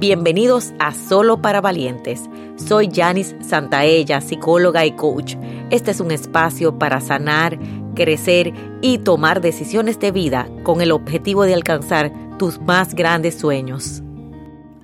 Bienvenidos a Solo para Valientes. Soy Janice Santaella, psicóloga y coach. Este es un espacio para sanar, crecer y tomar decisiones de vida con el objetivo de alcanzar tus más grandes sueños.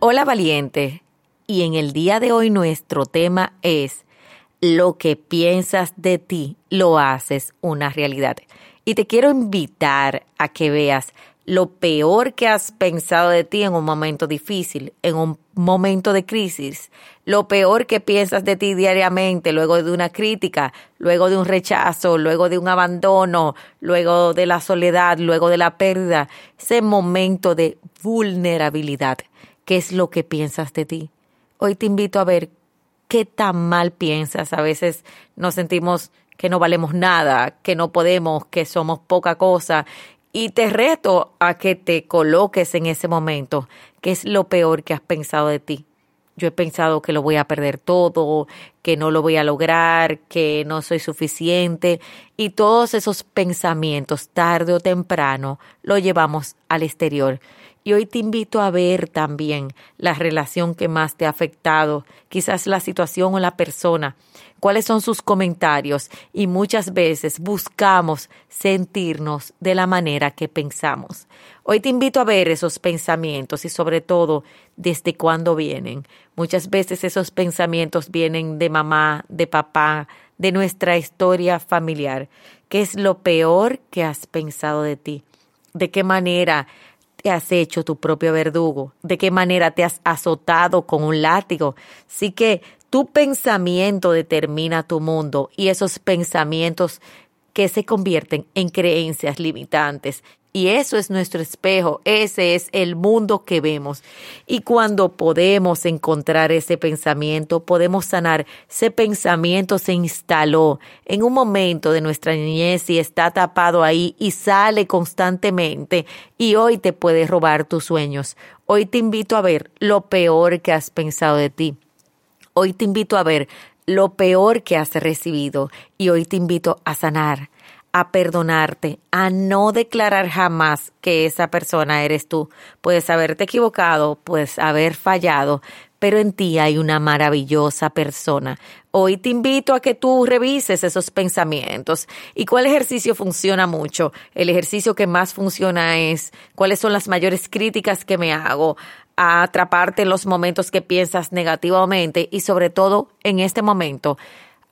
Hola valiente. Y en el día de hoy nuestro tema es lo que piensas de ti lo haces una realidad. Y te quiero invitar a que veas lo peor que has pensado de ti en un momento difícil, en un momento de crisis, lo peor que piensas de ti diariamente, luego de una crítica, luego de un rechazo, luego de un abandono, luego de la soledad, luego de la pérdida, ese momento de vulnerabilidad, ¿qué es lo que piensas de ti? Hoy te invito a ver qué tan mal piensas. A veces nos sentimos que no valemos nada, que no podemos, que somos poca cosa y te reto a que te coloques en ese momento, que es lo peor que has pensado de ti. Yo he pensado que lo voy a perder todo, que no lo voy a lograr, que no soy suficiente y todos esos pensamientos tarde o temprano lo llevamos al exterior. Y hoy te invito a ver también la relación que más te ha afectado, quizás la situación o la persona cuáles son sus comentarios y muchas veces buscamos sentirnos de la manera que pensamos. Hoy te invito a ver esos pensamientos y sobre todo desde cuándo vienen. Muchas veces esos pensamientos vienen de mamá, de papá, de nuestra historia familiar. ¿Qué es lo peor que has pensado de ti? ¿De qué manera te has hecho tu propio verdugo? ¿De qué manera te has azotado con un látigo? Así que tu pensamiento determina tu mundo y esos pensamientos que se convierten en creencias limitantes. Y eso es nuestro espejo, ese es el mundo que vemos. Y cuando podemos encontrar ese pensamiento, podemos sanar. Ese pensamiento se instaló en un momento de nuestra niñez y está tapado ahí y sale constantemente y hoy te puede robar tus sueños. Hoy te invito a ver lo peor que has pensado de ti. Hoy te invito a ver lo peor que has recibido y hoy te invito a sanar, a perdonarte, a no declarar jamás que esa persona eres tú. Puedes haberte equivocado, puedes haber fallado, pero en ti hay una maravillosa persona. Hoy te invito a que tú revises esos pensamientos. ¿Y cuál ejercicio funciona mucho? El ejercicio que más funciona es cuáles son las mayores críticas que me hago a atraparte en los momentos que piensas negativamente y sobre todo en este momento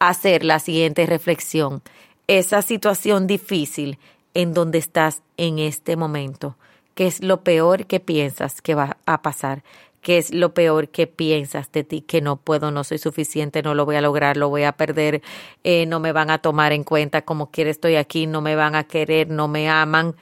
hacer la siguiente reflexión. Esa situación difícil en donde estás en este momento. ¿Qué es lo peor que piensas que va a pasar? ¿Qué es lo peor que piensas de ti? Que no puedo, no soy suficiente, no lo voy a lograr, lo voy a perder, eh, no me van a tomar en cuenta como quiera estoy aquí, no me van a querer, no me aman.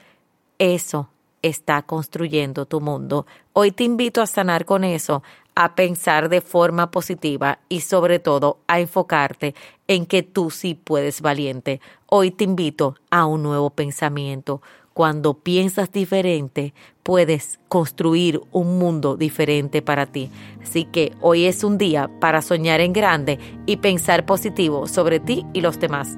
Eso está construyendo tu mundo. Hoy te invito a sanar con eso, a pensar de forma positiva y sobre todo a enfocarte en que tú sí puedes valiente. Hoy te invito a un nuevo pensamiento. Cuando piensas diferente, puedes construir un mundo diferente para ti. Así que hoy es un día para soñar en grande y pensar positivo sobre ti y los demás.